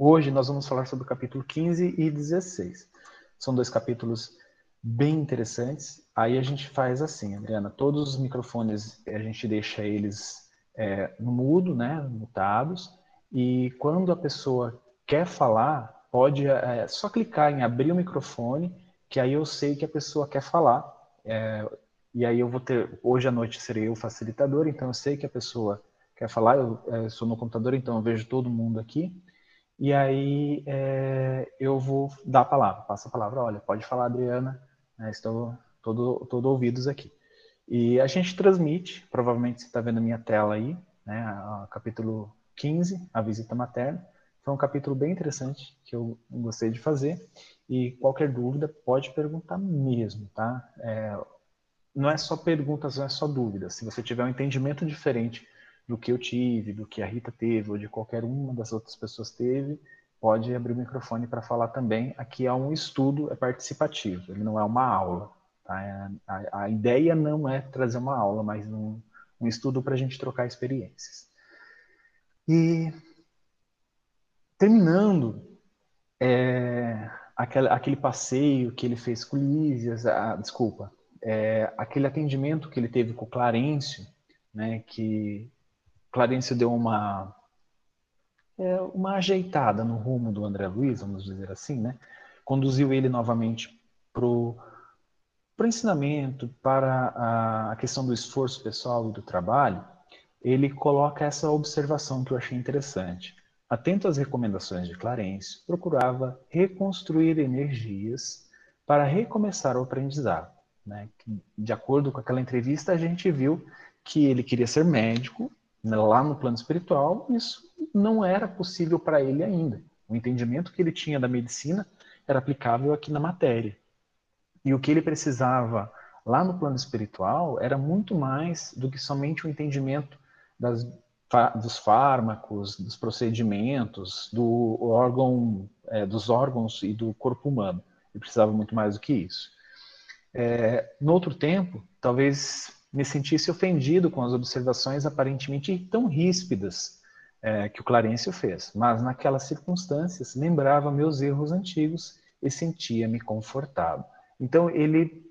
Hoje nós vamos falar sobre o capítulo 15 e 16. São dois capítulos bem interessantes. Aí a gente faz assim, Adriana, todos os microfones a gente deixa eles é, no mudo, né, mutados, e quando a pessoa quer falar, pode é, só clicar em abrir o microfone, que aí eu sei que a pessoa quer falar. É, e aí eu vou ter, hoje à noite serei eu facilitador, então eu sei que a pessoa quer falar, eu, eu sou no computador, então eu vejo todo mundo aqui, e aí é, eu vou dar a palavra, passo a palavra, olha, pode falar, Adriana, né, estou todo, todo ouvidos aqui. E a gente transmite, provavelmente você está vendo a minha tela aí, né, a, capítulo 15, a visita materna, foi um capítulo bem interessante que eu gostei de fazer, e qualquer dúvida pode perguntar mesmo, tá? É, não é só perguntas, não é só dúvidas. Se você tiver um entendimento diferente do que eu tive, do que a Rita teve, ou de qualquer uma das outras pessoas teve, pode abrir o microfone para falar também. Aqui é um estudo, é participativo, ele não é uma aula. Tá? É, a, a, ideia não é trazer uma aula, mas um, um estudo para a gente trocar experiências. E terminando é, aquele, aquele passeio que ele fez com Lísias, ah, desculpa, é, aquele atendimento que ele teve com o Clarencio, né, que Clarencio deu uma é, uma ajeitada no rumo do André Luiz, vamos dizer assim, né, conduziu ele novamente para o ensinamento, para a, questão do esforço pessoal e do trabalho, ele coloca essa observação que eu achei interessante. Atento às recomendações de Clarencio, procurava reconstruir energias para recomeçar o aprendizado. Né? De acordo com aquela entrevista, a gente viu que ele queria ser médico lá no plano espiritual, isso não era possível para ele ainda. O entendimento que ele tinha da medicina era aplicável aqui na matéria. E o que ele precisava lá no plano espiritual era muito mais do que somente o entendimento das, dos fármacos, dos procedimentos, do órgão, é, dos órgãos e do corpo humano. Ele precisava muito mais do que isso. É, no outro tempo, talvez me sentisse ofendido com as observações aparentemente tão ríspidas é, que o Clarencio fez, mas naquelas circunstâncias lembrava meus erros antigos e sentia-me confortado. Então ele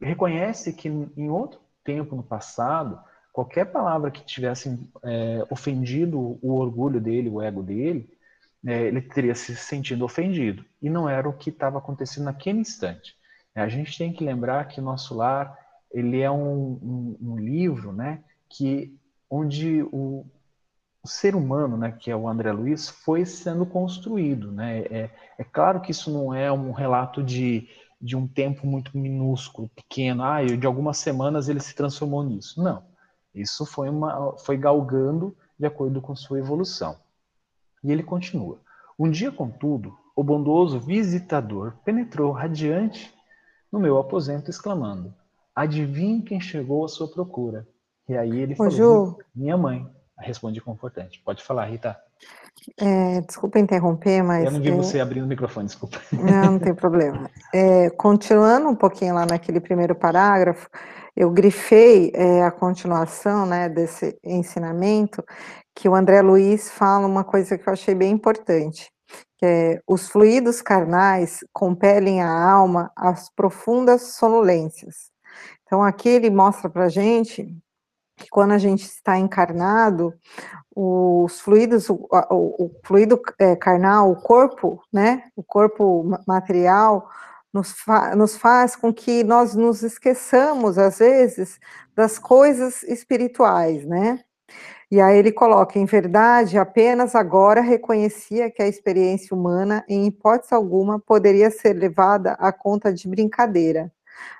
reconhece que em outro tempo no passado, qualquer palavra que tivesse é, ofendido o orgulho dele, o ego dele, é, ele teria se sentido ofendido. E não era o que estava acontecendo naquele instante. A gente tem que lembrar que nosso lar ele é um, um, um livro, né, que onde o, o, ser humano, né, que é o André Luiz, foi sendo construído, né. É, é claro que isso não é um relato de, de um tempo muito minúsculo, pequeno. Ah, de algumas semanas ele se transformou nisso. Não, isso foi uma, foi galgando de acordo com sua evolução. E ele continua. Um dia, contudo, o bondoso visitador penetrou radiante no meu aposento, exclamando: Adivinhe quem chegou à sua procura? E aí ele Ô, falou: Ju, Minha mãe. Responde confortante. Pode falar, Rita. é, desculpa interromper, mas. Eu não vi é, você abrindo o microfone, desculpa. Não, não tem problema. É, continuando um pouquinho lá naquele primeiro parágrafo, eu grifei é, a continuação né, desse ensinamento, que o André Luiz fala uma coisa que eu achei bem importante que é, os fluidos carnais compelem a alma às profundas sonolências. Então, aqui ele mostra para a gente que quando a gente está encarnado, os fluidos, o, o, o fluido é, carnal, o corpo, né, o corpo material, nos, fa nos faz com que nós nos esqueçamos, às vezes, das coisas espirituais, né? E aí ele coloca, em verdade, apenas agora reconhecia que a experiência humana, em hipótese alguma, poderia ser levada à conta de brincadeira.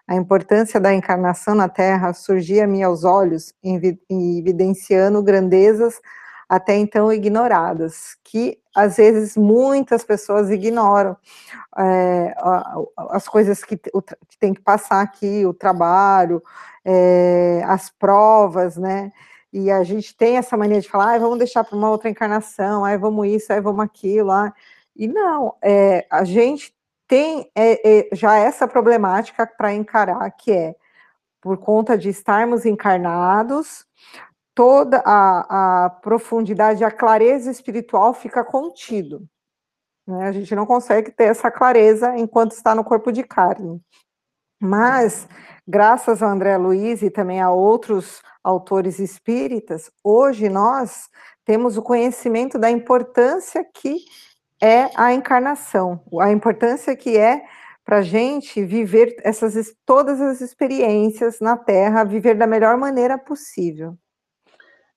A importância da encarnação na Terra surgia-me aos olhos, evidenciando grandezas até então ignoradas, que às vezes muitas pessoas ignoram é, as coisas que, que tem que passar aqui, o trabalho, é, as provas, né? e a gente tem essa mania de falar, ah, vamos deixar para uma outra encarnação, aí vamos isso, aí vamos aquilo, ah. e não, é, a gente tem é, é, já essa problemática para encarar, que é, por conta de estarmos encarnados, toda a, a profundidade, a clareza espiritual fica contido. Né? A gente não consegue ter essa clareza enquanto está no corpo de carne. Mas, graças a André Luiz e também a outros autores espíritas, hoje nós temos o conhecimento da importância que é a encarnação, a importância que é para a gente viver essas todas as experiências na Terra, viver da melhor maneira possível.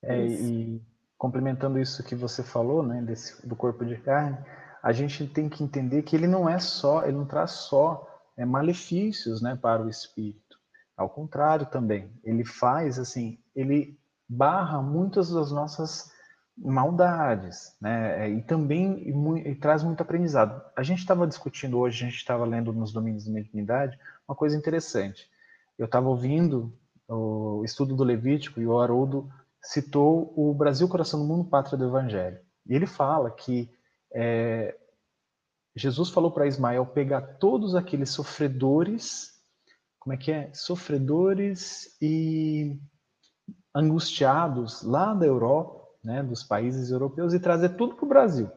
É, e complementando isso que você falou, né, desse, do corpo de carne, a gente tem que entender que ele não é só, ele não traz só é, malefícios, né, para o espírito. Ao contrário também, ele faz assim, ele barra muitas das nossas maldades, né? É, e também e, e traz muito aprendizado. A gente estava discutindo hoje, a gente estava lendo nos domínios da mediunidade, uma coisa interessante. Eu estava ouvindo o estudo do Levítico e o Haroldo citou o Brasil Coração do Mundo, Pátria do Evangelho. E ele fala que é, Jesus falou para Ismael pegar todos aqueles sofredores, como é que é? Sofredores e angustiados lá da Europa, né, dos países europeus e trazer tudo para o Brasil.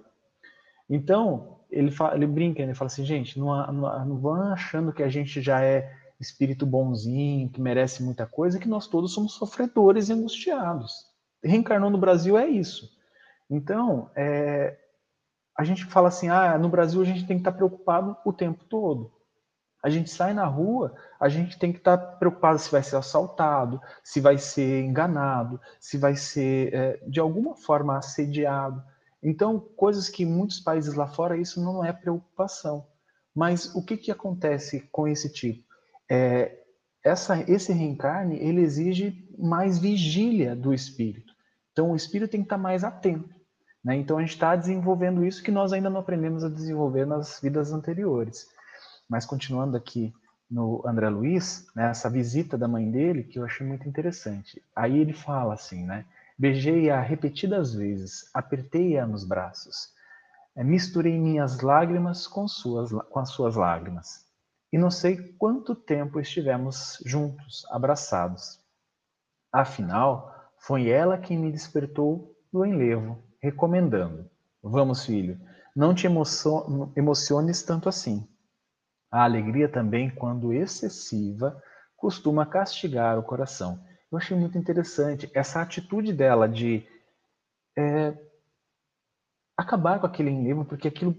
Então, ele, fala, ele brinca, ele fala assim, gente, não, não, não vão achando que a gente já é espírito bonzinho, que merece muita coisa, que nós todos somos sofredores e angustiados. Reencarnou no Brasil é isso. Então, é, a gente fala assim, ah, no Brasil a gente tem que estar preocupado o tempo todo. A gente sai na rua, a gente tem que estar preocupado se vai ser assaltado, se vai ser enganado, se vai ser é, de alguma forma assediado. Então, coisas que em muitos países lá fora isso não é preocupação. Mas o que, que acontece com esse tipo? É, essa, esse reencarne ele exige mais vigília do espírito. Então, o espírito tem que estar mais atento. Né? Então, a gente está desenvolvendo isso que nós ainda não aprendemos a desenvolver nas vidas anteriores. Mas continuando aqui no André Luiz, né, essa visita da mãe dele, que eu achei muito interessante. Aí ele fala assim, né? Beijei-a repetidas vezes, apertei-a nos braços, é, misturei minhas lágrimas com, suas, com as suas lágrimas. E não sei quanto tempo estivemos juntos, abraçados. Afinal, foi ela quem me despertou do enlevo, recomendando: Vamos, filho, não te emociones tanto assim. A alegria também, quando excessiva, costuma castigar o coração. Eu achei muito interessante essa atitude dela de é, acabar com aquele enlevo, porque aquilo,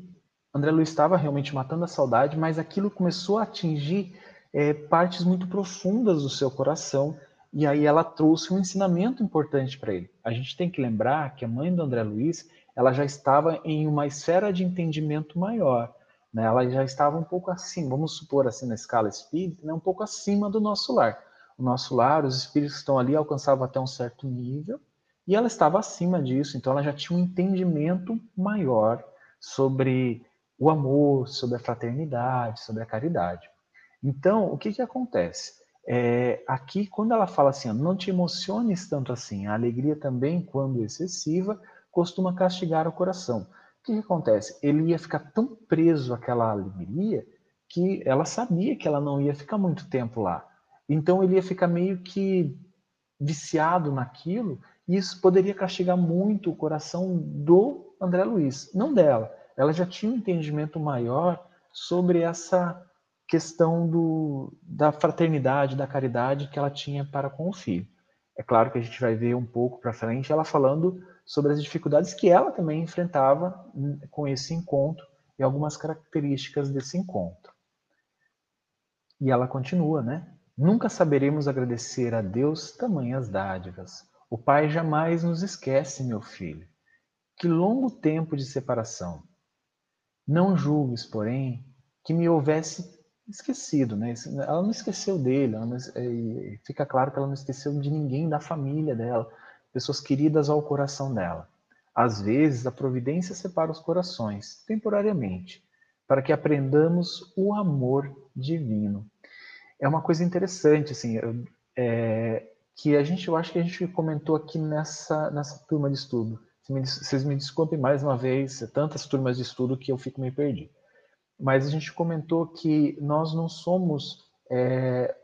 André Luiz estava realmente matando a saudade, mas aquilo começou a atingir é, partes muito profundas do seu coração, e aí ela trouxe um ensinamento importante para ele. A gente tem que lembrar que a mãe do André Luiz, ela já estava em uma esfera de entendimento maior né, ela já estava um pouco acima, vamos supor assim na escala espírita, né, um pouco acima do nosso lar. O nosso lar, os espíritos que estão ali alcançavam até um certo nível, e ela estava acima disso, então ela já tinha um entendimento maior sobre o amor, sobre a fraternidade, sobre a caridade. Então, o que, que acontece? É, aqui, quando ela fala assim, não te emociones tanto assim, a alegria também, quando excessiva, costuma castigar o coração. O que, que acontece? Ele ia ficar tão preso àquela alegria que ela sabia que ela não ia ficar muito tempo lá. Então ele ia ficar meio que viciado naquilo, e isso poderia castigar muito o coração do André Luiz, não dela. Ela já tinha um entendimento maior sobre essa questão do, da fraternidade, da caridade que ela tinha para com o filho. É claro que a gente vai ver um pouco para frente ela falando sobre as dificuldades que ela também enfrentava com esse encontro e algumas características desse encontro. E ela continua, né? Nunca saberemos agradecer a Deus tamanhas dádivas. O Pai jamais nos esquece, meu filho. Que longo tempo de separação. Não julgues, porém, que me houvesse esquecido, né? Ela não esqueceu dele, não, fica claro que ela não esqueceu de ninguém da família dela pessoas queridas ao coração dela. Às vezes, a providência separa os corações, temporariamente, para que aprendamos o amor divino. É uma coisa interessante, assim, é, que a gente, eu acho que a gente comentou aqui nessa, nessa turma de estudo. Vocês me desculpem mais uma vez, tantas turmas de estudo que eu fico meio perdido. Mas a gente comentou que nós não somos é,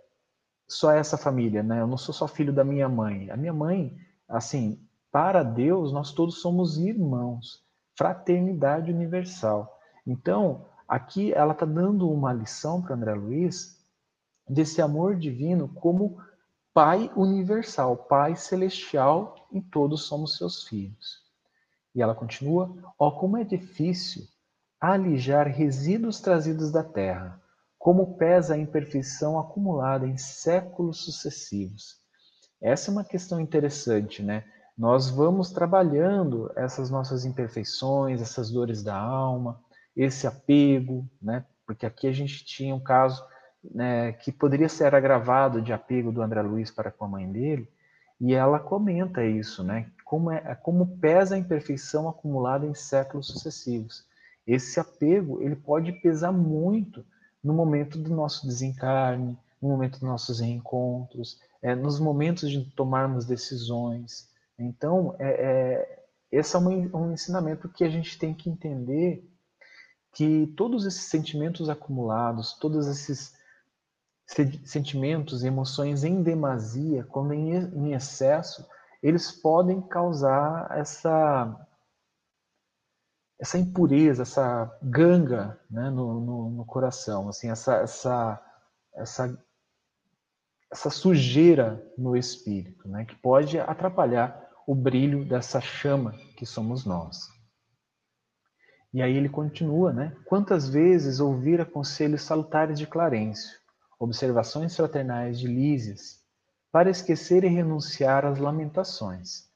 só essa família, né? Eu não sou só filho da minha mãe. A minha mãe, Assim, para Deus, nós todos somos irmãos, fraternidade universal. Então, aqui ela está dando uma lição para André Luiz desse amor divino como Pai universal, Pai celestial, e todos somos seus filhos. E ela continua: Ó, oh, como é difícil alijar resíduos trazidos da terra, como pesa a imperfeição acumulada em séculos sucessivos. Essa é uma questão interessante, né? Nós vamos trabalhando essas nossas imperfeições, essas dores da alma, esse apego, né? Porque aqui a gente tinha um caso né, que poderia ser agravado de apego do André Luiz para com a mãe dele, e ela comenta isso, né? Como, é, como pesa a imperfeição acumulada em séculos sucessivos. Esse apego ele pode pesar muito no momento do nosso desencarne, no momento dos nossos reencontros, é, nos momentos de tomarmos decisões. Então, é, é, esse é um, um ensinamento que a gente tem que entender que todos esses sentimentos acumulados, todos esses sentimentos e emoções em demasia, quando em, excesso, eles podem causar essa essa impureza, essa ganga né, no, no, no, coração, assim, essa, essa, essa, essa sujeira no espírito, né, que pode atrapalhar o brilho dessa chama que somos nós. E aí ele continua, né? Quantas vezes ouvira conselhos salutares de Clarencio, observações fraternais de Lísias, para esquecer e renunciar às lamentações,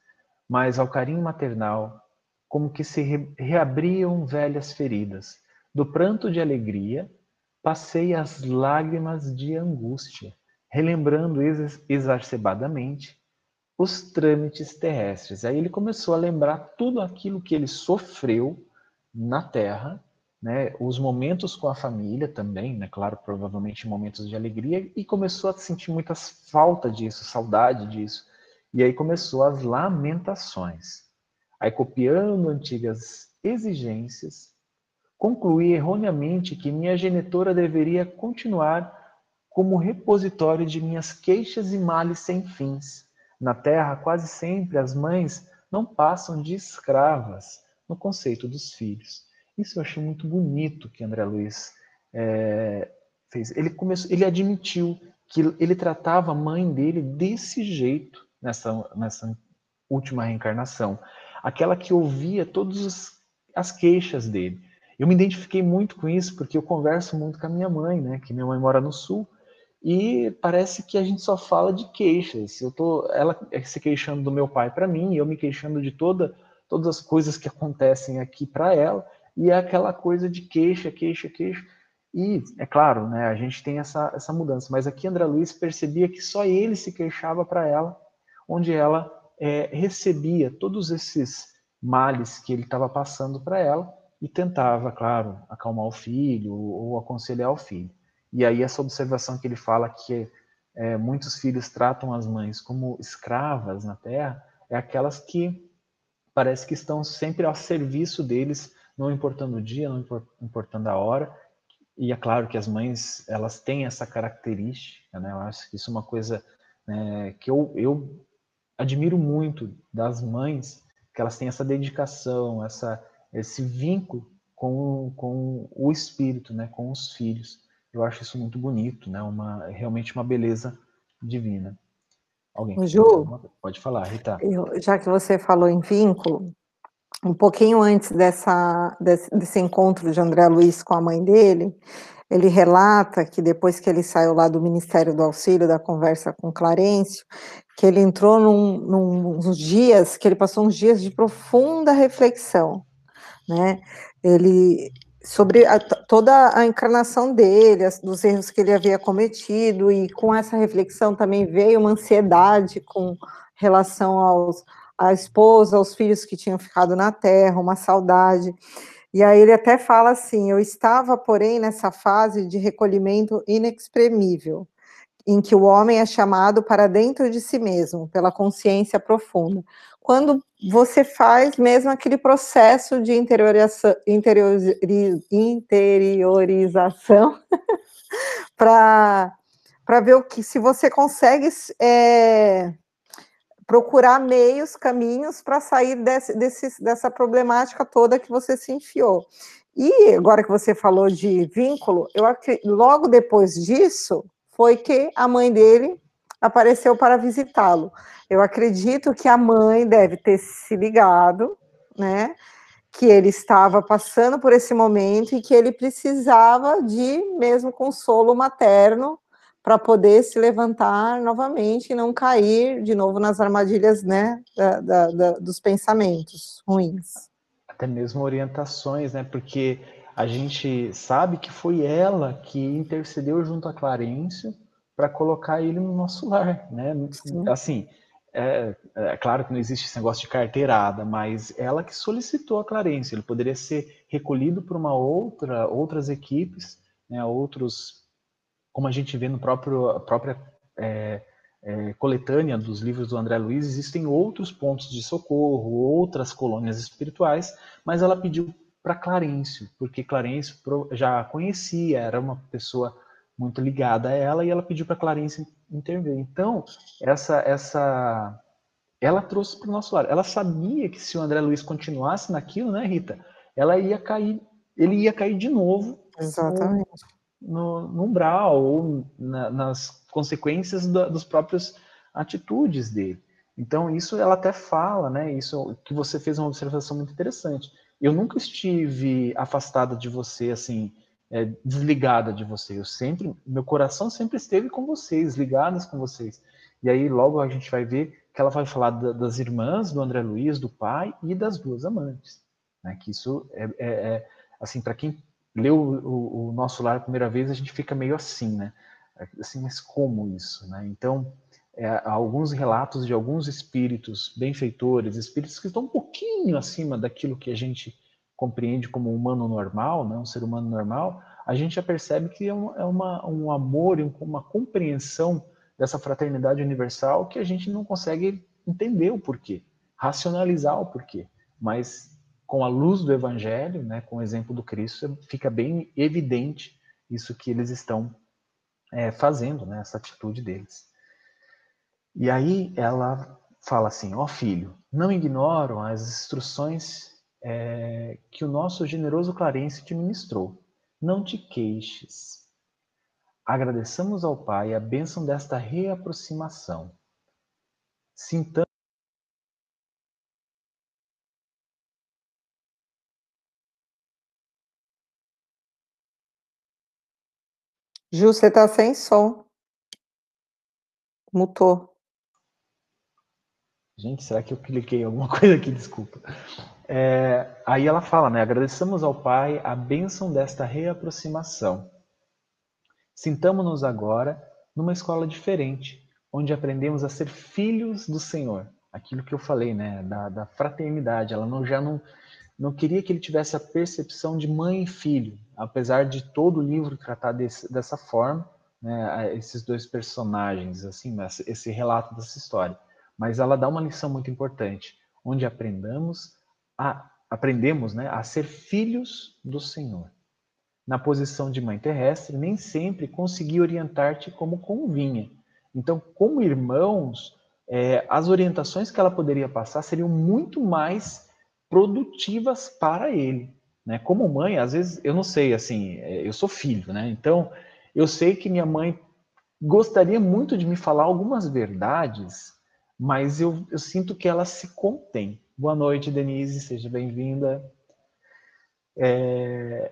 mas ao carinho maternal, como que se reabriam velhas feridas. Do pranto de alegria, passei as lágrimas de angústia, relembrando exacerbadamente os trâmites terrestres. Aí ele começou a lembrar tudo aquilo que ele sofreu na Terra, né, os momentos com a família também, né, claro, provavelmente momentos de alegria, e começou a sentir muita falta disso, saudade disso. E aí começou as lamentações. Aí, copiando antigas exigências, concluí erroneamente que minha genitora deveria continuar como repositório de minhas queixas e males sem fins. Na terra, quase sempre as mães não passam de escravas no conceito dos filhos. Isso eu achei muito bonito que André Luiz é, fez. Ele começou, ele admitiu que ele tratava a mãe dele desse jeito nessa, nessa última reencarnação aquela que ouvia todas as queixas dele. Eu me identifiquei muito com isso porque eu converso muito com a minha mãe, né? Que minha mãe mora no sul e parece que a gente só fala de queixas. Eu tô, ela se queixando do meu pai para mim, eu me queixando de toda, todas as coisas que acontecem aqui para ela, e é aquela coisa de queixa, queixa, queixa. E é claro, né? A gente tem essa essa mudança, mas aqui André Luiz percebia que só ele se queixava para ela, onde ela é, recebia todos esses males que ele estava passando para ela e tentava, claro, acalmar o filho ou aconselhar o filho. E aí essa observação que ele fala que é, muitos filhos tratam as mães como escravas na terra é aquelas que parece que estão sempre ao serviço deles, não importando o dia, não importando a hora. E é claro que as mães elas têm essa característica, né? Eu acho que isso é uma coisa né, que eu, eu admiro muito das mães que elas têm essa dedicação, essa, esse vínculo com, com o espírito, né, com os filhos. Eu acho isso muito bonito, né, uma, realmente uma beleza divina. Alguém Ju, pode falar, Rita. Eu, já que você falou em vínculo, um pouquinho antes dessa, desse, desse encontro de André Luiz com a mãe dele, ele relata que depois que ele saiu lá do Ministério do Auxílio, da conversa com Clarencio, que ele entrou num, num, uns dias, que ele passou uns dias de profunda reflexão, né? Ele sobre a, toda a encarnação dele, as, dos erros que ele havia cometido, e com essa reflexão também veio uma ansiedade com relação aos, à esposa, aos filhos que tinham ficado na terra, uma saudade. E aí ele até fala assim: eu estava, porém, nessa fase de recolhimento inexprimível em que o homem é chamado para dentro de si mesmo, pela consciência profunda. Quando você faz mesmo aquele processo de interiorização, interiorização para ver o que se você consegue é, procurar meios, caminhos para sair desse, desse, dessa problemática toda que você se enfiou. E agora que você falou de vínculo, eu logo depois disso foi que a mãe dele apareceu para visitá-lo. Eu acredito que a mãe deve ter se ligado, né? Que ele estava passando por esse momento e que ele precisava de mesmo consolo materno para poder se levantar novamente e não cair de novo nas armadilhas, né, da, da, da, dos pensamentos ruins. Até mesmo orientações, né, porque a gente sabe que foi ela que intercedeu junto a Clarencio para colocar ele no nosso lar, né? Sim. Assim, é, é, claro que não existe esse negócio de carteirada, mas ela que solicitou a Clarence. Ele poderia ser recolhido por uma outra, outras equipes, né, outros, como a gente vê no próprio própria é, é, coletânea dos livros do André Luiz, existem outros pontos de socorro, outras colônias espirituais, mas ela pediu para Clarencio, porque Clarencio já conhecia, era uma pessoa muito ligada a ela e ela pediu para Clarice intervir. Então, essa essa ela trouxe para o nosso lado. Ela sabia que se o André Luiz continuasse naquilo, né, Rita, ela ia cair, ele ia cair de novo. Exatamente. No, no umbral ou na, nas consequências da, dos próprios atitudes dele. Então, isso ela até fala, né? Isso que você fez uma observação muito interessante. Eu nunca estive afastada de você, assim, é, desligada de você. Eu sempre, meu coração sempre esteve com vocês, ligadas com vocês. E aí logo a gente vai ver que ela vai falar da, das irmãs do André Luiz, do pai e das duas amantes. Né? Que isso é, é, é assim para quem leu o, o, nosso lar a primeira vez a gente fica meio assim, né? Assim, mas como isso, né? Então é, alguns relatos de alguns espíritos benfeitores, espíritos que estão um pouquinho acima daquilo que a gente compreende como um humano normal, né, um ser humano normal, a gente já percebe que é, um, é uma, um amor uma compreensão dessa fraternidade universal que a gente não consegue entender o porquê, racionalizar o porquê. Mas com a luz do Evangelho, né, com o exemplo do Cristo, fica bem evidente isso que eles estão é, fazendo, né, essa atitude deles. E aí ela fala assim: ó oh, filho, não ignoram as instruções é, que o nosso generoso Clarence te ministrou. Não te queixes. Agradeçamos ao Pai a bênção desta reaproximação. Sintamos Ju, você está sem som. Mutou. Gente, será que eu cliquei em alguma coisa aqui? Desculpa. É, aí ela fala, né? Agradecemos ao Pai a bênção desta reaproximação. Sintamos-nos agora numa escola diferente, onde aprendemos a ser filhos do Senhor. Aquilo que eu falei, né? Da, da fraternidade. Ela não, já não, não queria que ele tivesse a percepção de mãe e filho, apesar de todo o livro tratar desse, dessa forma, né? Esses dois personagens, assim, esse relato dessa história. Mas ela dá uma lição muito importante, onde aprendamos a, aprendemos né, a ser filhos do Senhor. Na posição de mãe terrestre, nem sempre consegui orientar-te como convinha. Então, como irmãos, é, as orientações que ela poderia passar seriam muito mais produtivas para ele. Né? Como mãe, às vezes, eu não sei, assim, é, eu sou filho, né? Então, eu sei que minha mãe gostaria muito de me falar algumas verdades, mas eu, eu sinto que ela se contém. Boa noite, Denise, seja bem-vinda. É,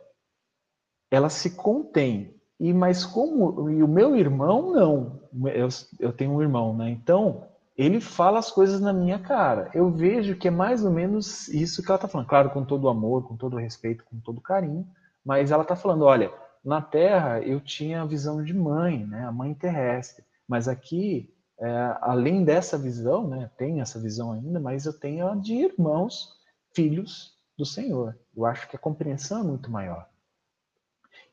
ela se contém, e mas como e o meu irmão não, eu, eu tenho um irmão, né? Então ele fala as coisas na minha cara. Eu vejo que é mais ou menos isso que ela está falando, claro, com todo amor, com todo respeito, com todo carinho, mas ela está falando, olha, na Terra eu tinha a visão de mãe, né? A mãe terrestre, mas aqui é, além dessa visão, né, tem essa visão ainda, mas eu tenho a de irmãos, filhos do Senhor. Eu acho que a compreensão é muito maior.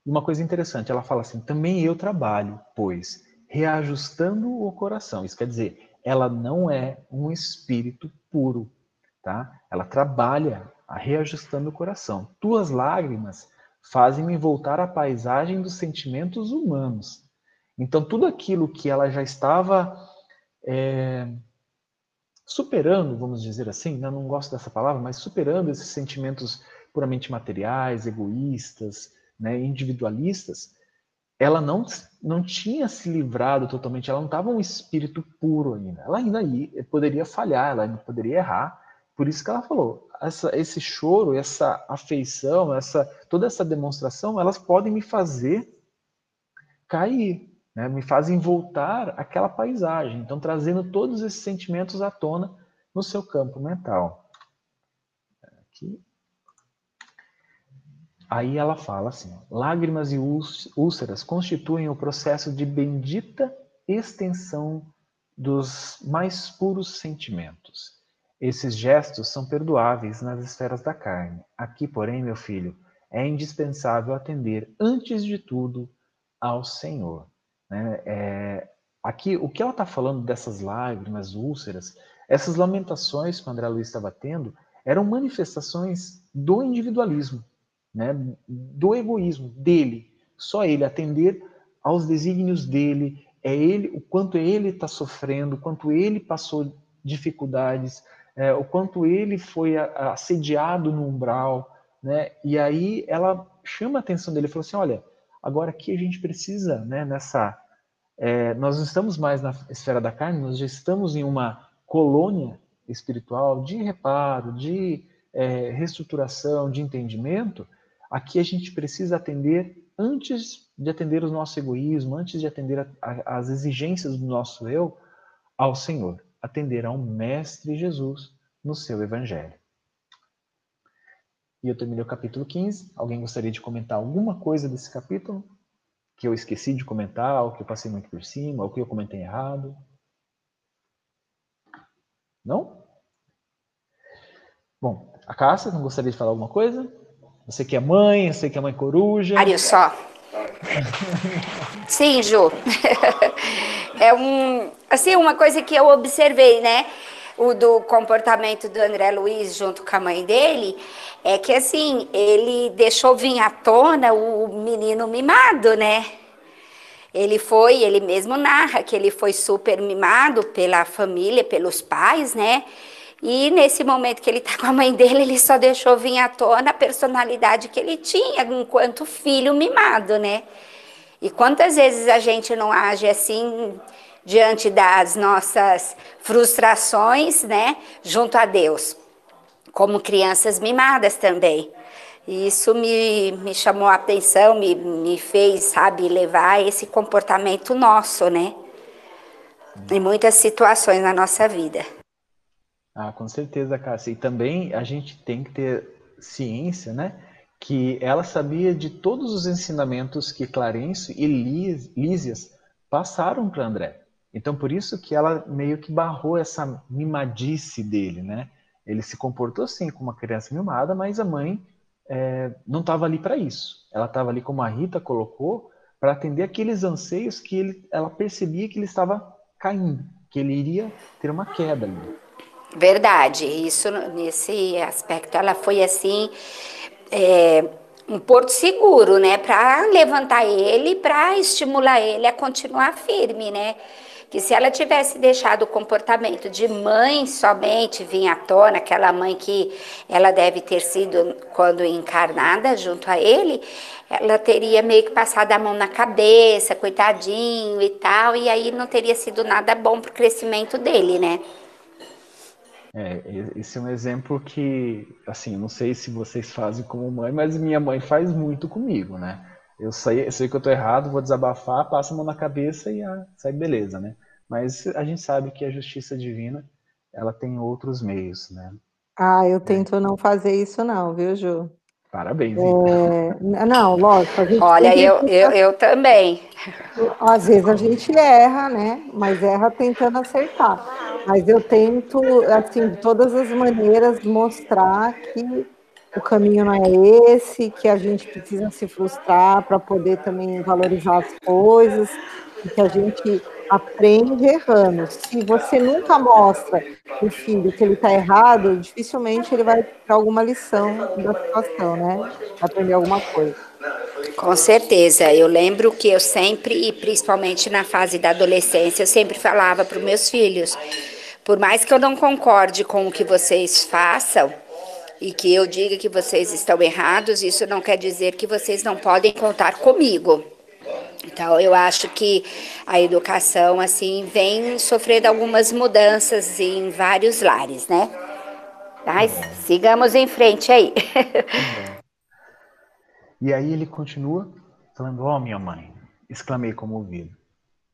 E uma coisa interessante, ela fala assim: também eu trabalho, pois, reajustando o coração. Isso quer dizer, ela não é um espírito puro, tá? Ela trabalha reajustando o coração. Tuas lágrimas fazem-me voltar à paisagem dos sentimentos humanos. Então, tudo aquilo que ela já estava é, superando, vamos dizer assim, né? não gosto dessa palavra, mas superando esses sentimentos puramente materiais, egoístas, né, individualistas, ela não, não tinha se livrado totalmente, ela não estava um espírito puro ainda. Ela ainda poderia falhar, ela ainda poderia errar. Por isso que ela falou, essa, esse choro, essa afeição, essa toda essa demonstração, elas podem me fazer cair, né? me fazem voltar àquela paisagem. Então, trazendo todos esses sentimentos à tona no seu campo mental. Aqui. Aí ela fala assim: lágrimas e úlceras constituem o processo de bendita extensão dos mais puros sentimentos. Esses gestos são perdoáveis nas esferas da carne. Aqui, porém, meu filho, é indispensável atender, antes de tudo, ao Senhor. Né? É, aqui, o que ela está falando dessas lágrimas, úlceras, essas lamentações que o André Luiz estava tendo, eram manifestações do individualismo, né? do egoísmo dele. Só ele atender aos desígnios dele, é ele, o quanto ele está sofrendo, o quanto ele passou dificuldades, é, o quanto ele foi assediado no umbral, né? E aí ela chama a atenção dele falou assim, olha, agora aqui a gente precisa, né, nessa... É, nós não estamos mais na esfera da carne, nós já estamos em uma colônia espiritual de reparo, de é, reestruturação, de entendimento, aqui a gente precisa atender antes de atender o nosso egoísmo, antes de atender as exigências do nosso eu, ao Senhor atender ao Mestre Jesus no seu Evangelho. E eu terminei o capítulo 15. Alguém gostaria de comentar alguma coisa desse capítulo? Que eu esqueci de comentar, ou que eu passei muito por cima, ou que eu comentei errado? Não? Bom, a Cássia, não gostaria de falar alguma coisa? Você que é mãe, você que é mãe coruja. Olha só. Sim, Ju. é um, assim, uma coisa que eu observei, né? O do comportamento do André Luiz junto com a mãe dele, é que assim, ele deixou vir à tona o menino mimado, né? Ele foi, ele mesmo narra que ele foi super mimado pela família, pelos pais, né? E nesse momento que ele está com a mãe dele, ele só deixou vir à tona a personalidade que ele tinha enquanto filho mimado, né? E quantas vezes a gente não age assim diante das nossas frustrações, né, junto a Deus, como crianças mimadas também. E isso me, me chamou a atenção, me, me fez, sabe, levar esse comportamento nosso, né? Em muitas situações na nossa vida. Ah, com certeza, Cássia. E também a gente tem que ter ciência, né? Que ela sabia de todos os ensinamentos que Clarencio e Lísias passaram para André. Então, por isso que ela meio que barrou essa mimadice dele, né? Ele se comportou assim, como uma criança mimada, mas a mãe é, não estava ali para isso. Ela estava ali, como a Rita colocou, para atender aqueles anseios que ele, ela percebia que ele estava caindo, que ele iria ter uma queda ali. Verdade, isso nesse aspecto ela foi assim é, um porto seguro, né, para levantar ele, para estimular ele a continuar firme, né? Que se ela tivesse deixado o comportamento de mãe somente vir à tona, aquela mãe que ela deve ter sido quando encarnada junto a ele, ela teria meio que passado a mão na cabeça, coitadinho e tal, e aí não teria sido nada bom para o crescimento dele, né? É, esse é um exemplo que, assim, não sei se vocês fazem como mãe, mas minha mãe faz muito comigo, né? Eu sei, eu sei que eu tô errado, vou desabafar, passo a mão na cabeça e ah, sai beleza, né? Mas a gente sabe que a justiça divina, ela tem outros meios, né? Ah, eu tento é. não fazer isso não, viu, Ju? Parabéns. É... Não, lógico. A gente Olha, eu, eu, eu também. Às vezes a gente erra, né? Mas erra tentando acertar. Mas eu tento, assim, de todas as maneiras, mostrar que o caminho não é esse, que a gente precisa se frustrar para poder também valorizar as coisas, e que a gente aprende errando. Se você nunca mostra o filho que ele está errado, dificilmente ele vai ter alguma lição da situação, né? Aprender alguma coisa. Com certeza. Eu lembro que eu sempre, e principalmente na fase da adolescência, eu sempre falava para os meus filhos: Por mais que eu não concorde com o que vocês façam e que eu diga que vocês estão errados, isso não quer dizer que vocês não podem contar comigo. Então, eu acho que a educação, assim, vem sofrendo algumas mudanças em vários lares, né? Mas sigamos em frente aí. e aí ele continua falando: Ó, oh, minha mãe, exclamei comovido.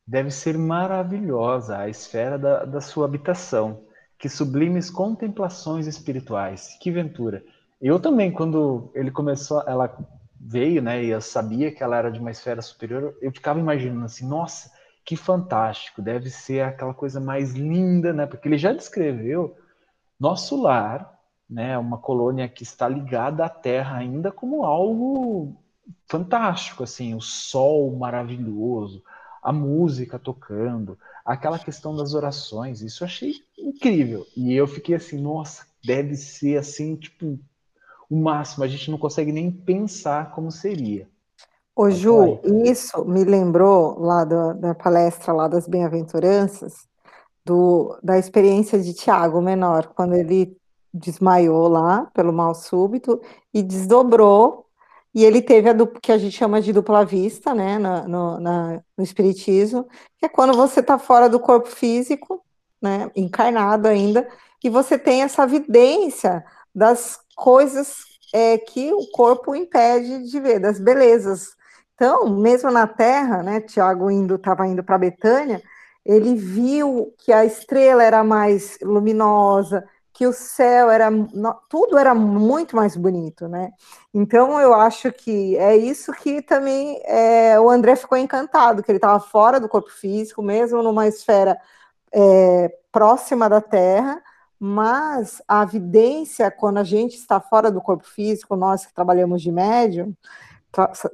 Deve ser maravilhosa a esfera da, da sua habitação. Que sublimes contemplações espirituais. Que ventura. Eu também, quando ele começou, ela veio, né, e eu sabia que ela era de uma esfera superior, eu ficava imaginando assim, nossa, que fantástico, deve ser aquela coisa mais linda, né? Porque ele já descreveu nosso lar, né, uma colônia que está ligada à Terra ainda como algo fantástico, assim, o sol maravilhoso, a música tocando, aquela questão das orações, isso eu achei incrível. E eu fiquei assim, nossa, deve ser assim, tipo, o máximo, a gente não consegue nem pensar como seria. Ô Ju, isso me lembrou lá da, da palestra lá das bem-aventuranças, do, da experiência de Tiago Menor, quando ele desmaiou lá pelo mal súbito e desdobrou e ele teve a dupla, que a gente chama de dupla vista, né, no, no, na, no espiritismo, que é quando você está fora do corpo físico, né, encarnado ainda, e você tem essa evidência das coisas é, que o corpo impede de ver, das belezas. Então, mesmo na Terra, né, Tiago indo estava indo para Betânia, ele viu que a estrela era mais luminosa, que o céu era tudo era muito mais bonito, né? Então eu acho que é isso que também é, o André ficou encantado, que ele estava fora do corpo físico, mesmo numa esfera é, próxima da Terra, mas a evidência quando a gente está fora do corpo físico, nós que trabalhamos de médium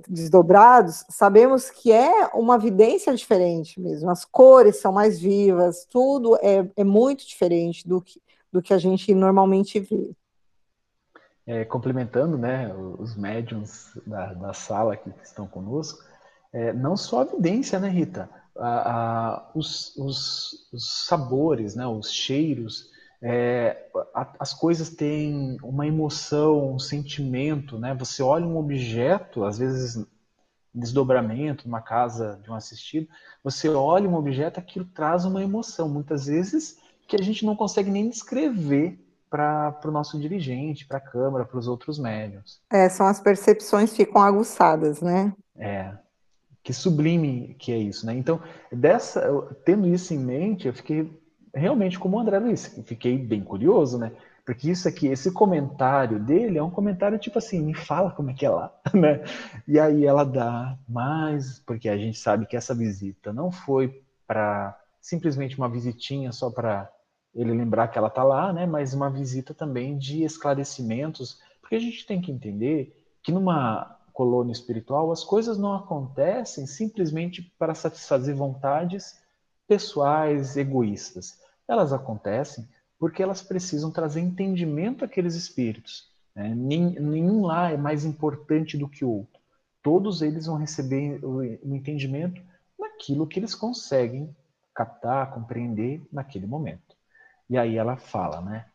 desdobrados, sabemos que é uma evidência diferente mesmo. As cores são mais vivas, tudo é, é muito diferente do que do que a gente normalmente vê. É, complementando né, os médiums da, da sala que estão conosco, é, não só a evidência, né, Rita? A, a, os, os, os, sabores, né, os cheiros, é, a, as coisas têm uma emoção, um sentimento, né? Você olha um objeto, às vezes desdobramento, numa casa de um assistido, você olha um objeto, aquilo traz uma emoção. Muitas vezes que a gente não consegue nem descrever para o nosso dirigente, para a Câmara, para os outros médios. É, são as percepções ficam aguçadas, né? É, que sublime que é isso, né? Então, dessa, tendo isso em mente, eu fiquei realmente como o André Luiz, fiquei bem curioso, né? Porque isso aqui, esse comentário dele é um comentário tipo assim, me fala como é que é lá, né? E aí ela dá mais, porque a gente sabe que essa visita não foi para simplesmente uma visitinha só para ele lembrar que ela está lá, né? Mas uma visita também de esclarecimentos, porque a gente tem que entender que numa colônia espiritual as coisas não acontecem simplesmente para satisfazer vontades pessoais, egoístas. Elas acontecem porque elas precisam trazer entendimento àqueles espíritos. Né? Nenhum lá é mais importante do que o outro. Todos eles vão receber o entendimento naquilo que eles conseguem captar, compreender naquele momento. E aí ela fala, né?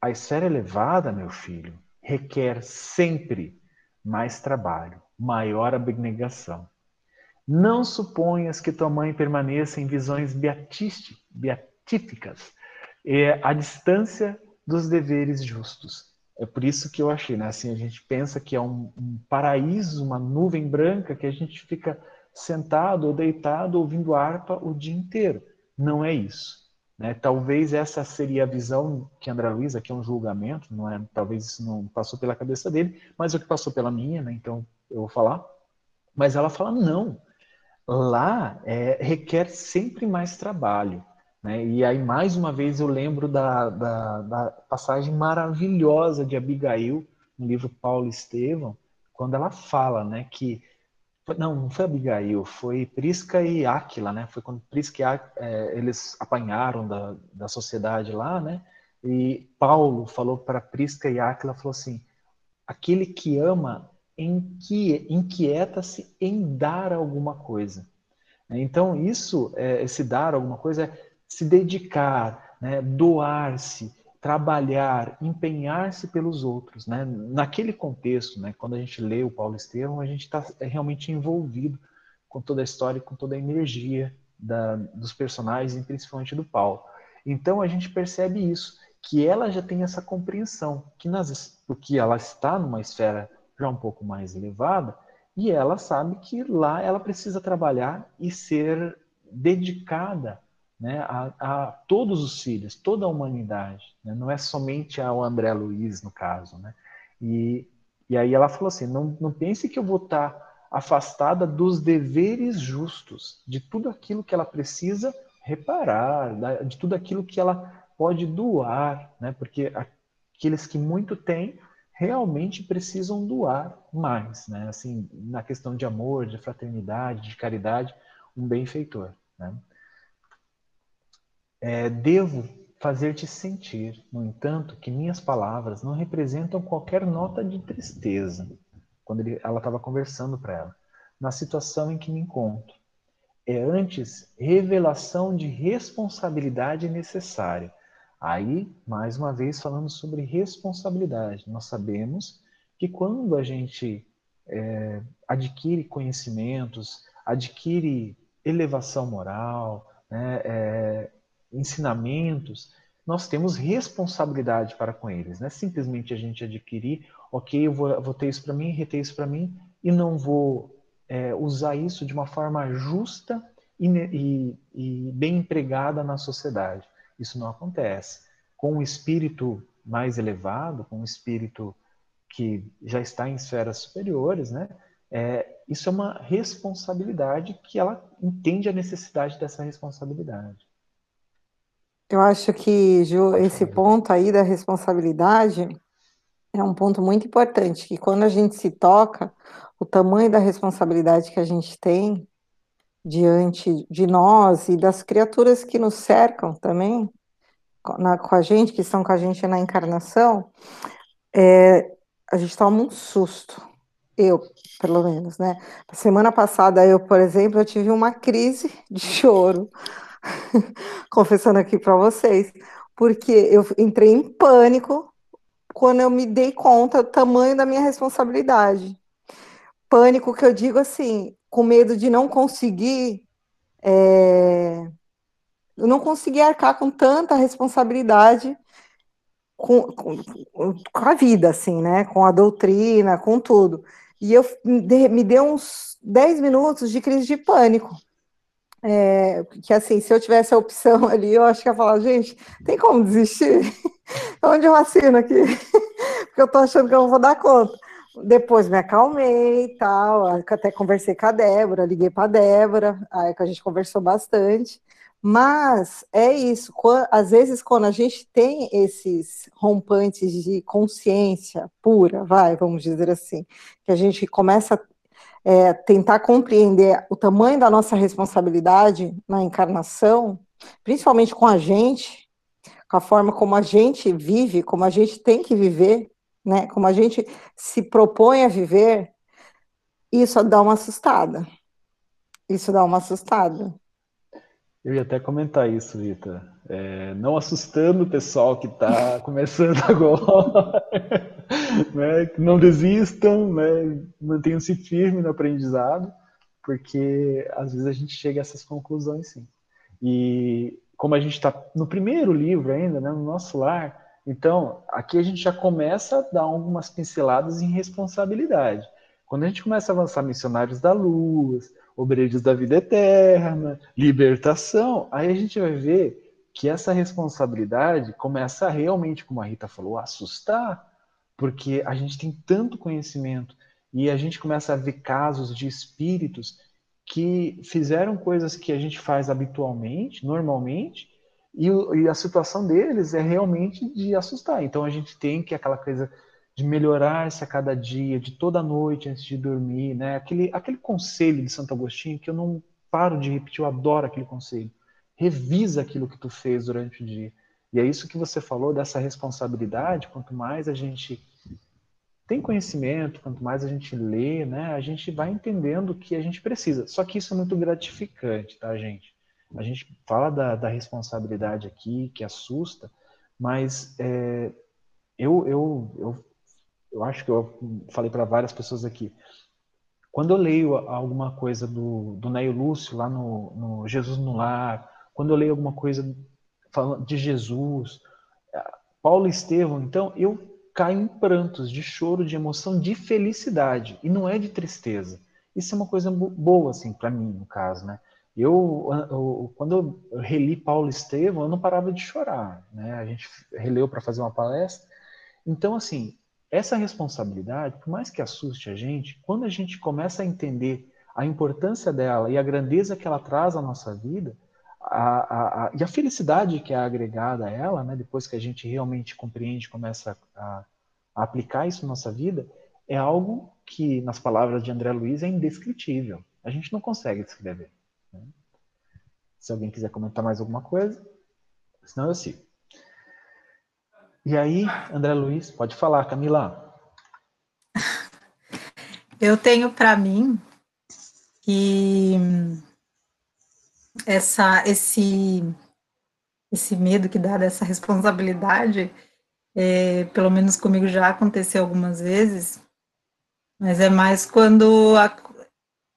A esfera elevada, meu filho, requer sempre mais trabalho, maior abnegação. Não suponhas que tua mãe permaneça em visões beatíficas, é, à distância dos deveres justos. É por isso que eu achei, né? Assim, a gente pensa que é um, um paraíso, uma nuvem branca que a gente fica sentado ou deitado ouvindo harpa o dia inteiro. Não é isso. Né? Talvez essa seria a visão que André Luiz, aqui é um julgamento, não é? talvez isso não passou pela cabeça dele, mas o que passou pela minha, né? então eu vou falar. Mas ela fala, não, lá é, requer sempre mais trabalho. Né? E aí, mais uma vez, eu lembro da, da, da passagem maravilhosa de Abigail, no livro Paulo Estevão, quando ela fala né, que não, não foi Abigail, foi Prisca e Áquila, né? Foi quando Prisca e Áquila, é, eles apanharam da, da sociedade lá, né? E Paulo falou para Prisca e Áquila, falou assim, aquele que ama inquieta-se em dar alguma coisa. Então, isso, é, esse dar alguma coisa, é se dedicar, né, doar-se, trabalhar, empenhar-se pelos outros. Né? Naquele contexto, né, quando a gente lê o Paulo Estevam, a gente está realmente envolvido com toda a história, com toda a energia da, dos personagens, e principalmente do Paulo. Então a gente percebe isso, que ela já tem essa compreensão, que nas, porque ela está numa esfera já um pouco mais elevada, e ela sabe que lá ela precisa trabalhar e ser dedicada né, a, a, todos os filhos, toda a humanidade. Né? Não é somente ao André Luiz, no caso. Né? E, e aí ela falou assim: não, não pense que eu vou estar afastada dos deveres justos, de tudo aquilo que ela precisa reparar, de tudo aquilo que ela pode doar, né? porque aqueles que muito têm realmente precisam doar mais, né? assim, na questão de amor, de fraternidade, de caridade, um benfeitor. Né? É, devo fazer-te sentir, no entanto, que minhas palavras não representam qualquer nota de tristeza, quando ele, ela estava conversando para ela, na situação em que me encontro. É antes revelação de responsabilidade necessária. Aí, mais uma vez, falando sobre responsabilidade. Nós sabemos que quando a gente é, adquire conhecimentos, adquire elevação moral, né, é, ensinamentos, nós temos responsabilidade para com eles. Não é simplesmente a gente adquirir, ok, eu vou, vou ter isso para mim, reter isso para mim, e não vou é, usar isso de uma forma justa e, e, e bem empregada na sociedade. Isso não acontece. Com um espírito mais elevado, com um espírito que já está em esferas superiores, né? É, isso é uma responsabilidade que ela entende a necessidade dessa responsabilidade. Eu acho que, Ju, esse ponto aí da responsabilidade é um ponto muito importante, que quando a gente se toca, o tamanho da responsabilidade que a gente tem diante de nós e das criaturas que nos cercam também, na, com a gente, que estão com a gente na encarnação, é, a gente toma um susto. Eu, pelo menos, né? Semana passada, eu, por exemplo, eu tive uma crise de choro confessando aqui para vocês, porque eu entrei em pânico quando eu me dei conta do tamanho da minha responsabilidade. Pânico que eu digo assim, com medo de não conseguir, é, não conseguir arcar com tanta responsabilidade com, com, com, a vida, assim, né? Com a doutrina, com tudo. E eu me deu uns 10 minutos de crise de pânico. É, que assim, se eu tivesse a opção ali, eu acho que ia falar, gente, tem como desistir? Onde eu assino aqui? Porque eu tô achando que eu não vou dar conta. Depois me acalmei e tal, até conversei com a Débora, liguei para a Débora, aí que a gente conversou bastante. Mas é isso, às vezes quando a gente tem esses rompantes de consciência pura, vai, vamos dizer assim, que a gente começa é, tentar compreender o tamanho da nossa responsabilidade na encarnação, principalmente com a gente, com a forma como a gente vive, como a gente tem que viver, né? Como a gente se propõe a viver, isso dá uma assustada. Isso dá uma assustada. Eu ia até comentar isso, Rita. É, não assustando o pessoal que está começando agora. né? Não desistam, né? mantenham-se firmes no aprendizado, porque às vezes a gente chega a essas conclusões, sim. E como a gente está no primeiro livro ainda, né? no nosso lar, então aqui a gente já começa a dar algumas pinceladas em responsabilidade. Quando a gente começa a avançar missionários da luz, obreiros da vida eterna, libertação, aí a gente vai ver que essa responsabilidade começa realmente, como a Rita falou, a assustar, porque a gente tem tanto conhecimento e a gente começa a ver casos de espíritos que fizeram coisas que a gente faz habitualmente, normalmente, e, e a situação deles é realmente de assustar. Então a gente tem que aquela coisa de melhorar-se a cada dia, de toda noite antes de dormir, né? Aquele, aquele conselho de Santo Agostinho que eu não paro de repetir, eu adoro aquele conselho. Revisa aquilo que tu fez durante o dia. E é isso que você falou dessa responsabilidade, quanto mais a gente tem conhecimento, quanto mais a gente lê, né, a gente vai entendendo o que a gente precisa. Só que isso é muito gratificante, tá, gente? A gente fala da, da responsabilidade aqui, que assusta, mas é, eu, eu, eu, eu acho que eu falei para várias pessoas aqui. Quando eu leio alguma coisa do, do Neio Lúcio lá no, no Jesus no Lar, quando eu leio alguma coisa de Jesus, Paulo Estevão, então eu caio em prantos de choro, de emoção, de felicidade e não é de tristeza. Isso é uma coisa boa assim para mim, no caso, né? Eu, eu, quando eu reli Paulo e Estevão, eu não parava de chorar, né? A gente releu para fazer uma palestra. Então, assim, essa responsabilidade, por mais que assuste a gente, quando a gente começa a entender a importância dela e a grandeza que ela traz à nossa vida, a, a, a, e a felicidade que é agregada a ela, né, depois que a gente realmente compreende, começa a, aplicar isso na nossa vida, é algo que, nas palavras de André Luiz, é indescritível. A gente não consegue descrever. Né? Se alguém quiser comentar mais alguma coisa, senão eu sigo. E aí, André Luiz, pode falar, Camila. Eu tenho para mim que essa, esse, esse medo que dá dessa responsabilidade, é, pelo menos comigo já aconteceu algumas vezes, mas é mais quando a,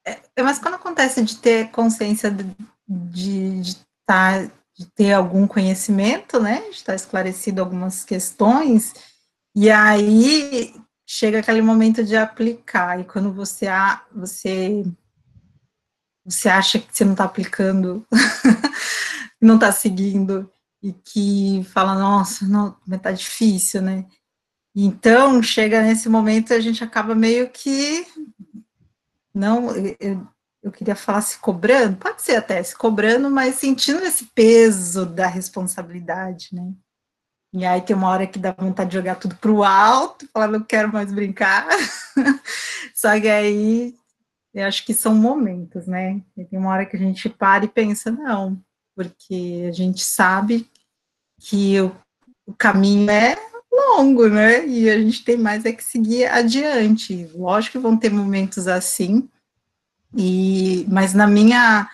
é, é mais quando acontece de ter consciência de, de, de, tá, de ter algum conhecimento, né, de estar esclarecido algumas questões, e aí chega aquele momento de aplicar, e quando você, você você acha que você não está aplicando, não está seguindo, e que fala, nossa, não, mas tá difícil, né? Então, chega nesse momento, a gente acaba meio que, não, eu, eu queria falar se cobrando, pode ser até se cobrando, mas sentindo esse peso da responsabilidade, né? E aí tem uma hora que dá vontade de jogar tudo para o alto, falar, não quero mais brincar. Só que aí eu acho que são momentos, né? Tem uma hora que a gente para e pensa, não, porque a gente sabe que o, o caminho é longo, né? E a gente tem mais é que seguir adiante. Lógico que vão ter momentos assim, e mas na minha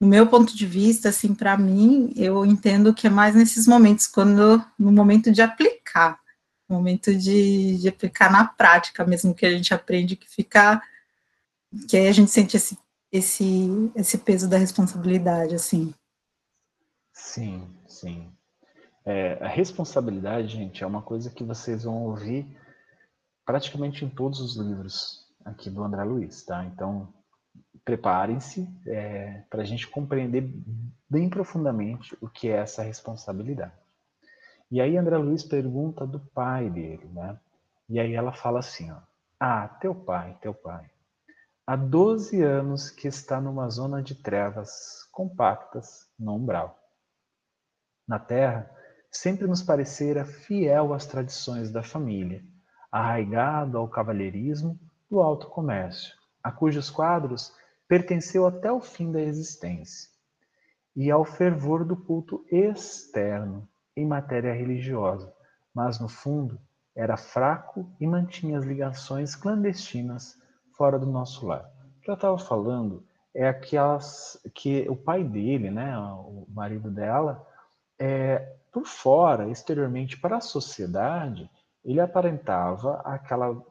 no meu ponto de vista, assim, para mim, eu entendo que é mais nesses momentos, quando no momento de aplicar, no momento de, de aplicar na prática, mesmo que a gente aprende que fica que aí a gente sente esse, esse, esse peso da responsabilidade, assim. Sim, sim. É, a responsabilidade, gente, é uma coisa que vocês vão ouvir praticamente em todos os livros aqui do André Luiz, tá? Então, preparem-se é, para a gente compreender bem profundamente o que é essa responsabilidade. E aí André Luiz pergunta do pai dele, né? E aí ela fala assim, ó, ah, teu pai, teu pai, Há 12 anos que está numa zona de trevas compactas no umbral. Na Terra, sempre nos parecera fiel às tradições da família, arraigado ao cavalheirismo do alto comércio, a cujos quadros pertenceu até o fim da existência, e ao fervor do culto externo em matéria religiosa, mas no fundo era fraco e mantinha as ligações clandestinas fora do nosso lar. O que eu estava falando é aquelas que o pai dele, né, o marido dela, é, por fora, exteriormente para a sociedade, ele aparentava aquela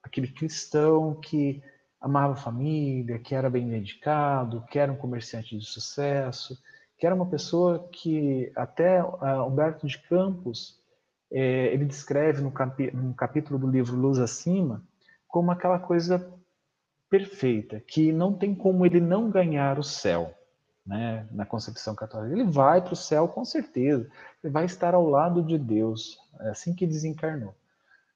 aquele cristão que amava a família, que era bem dedicado, que era um comerciante de sucesso, que era uma pessoa que até uh, Humberto de Campos é, ele descreve no, capi no capítulo do livro Luz Acima como aquela coisa perfeita, que não tem como ele não ganhar o céu, né? na concepção católica. Ele vai para o céu com certeza, ele vai estar ao lado de Deus, é assim que desencarnou.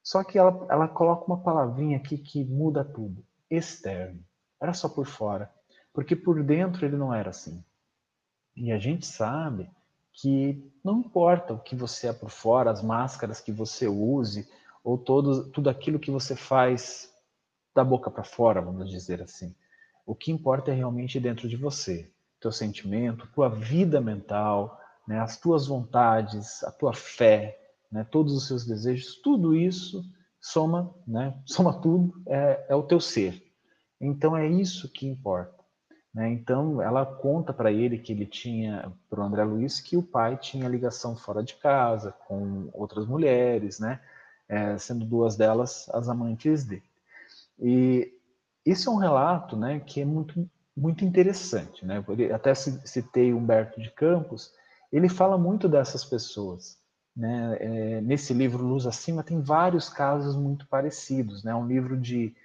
Só que ela, ela coloca uma palavrinha aqui que muda tudo: externo. Era só por fora, porque por dentro ele não era assim. E a gente sabe que não importa o que você é por fora, as máscaras que você use, ou todo, tudo aquilo que você faz da boca para fora, vamos dizer assim. O que importa é realmente dentro de você, teu sentimento, tua vida mental, né, as tuas vontades, a tua fé, né, todos os seus desejos, tudo isso soma, né, soma tudo, é, é o teu ser. Então é isso que importa. Né? Então, ela conta para ele que ele tinha, para o André Luiz, que o pai tinha ligação fora de casa, com outras mulheres, né? É, sendo duas delas as amantes dele. E esse é um relato né, que é muito, muito interessante. Né? Até citei Humberto de Campos, ele fala muito dessas pessoas. Né? É, nesse livro Luz Acima tem vários casos muito parecidos. É né? um livro de,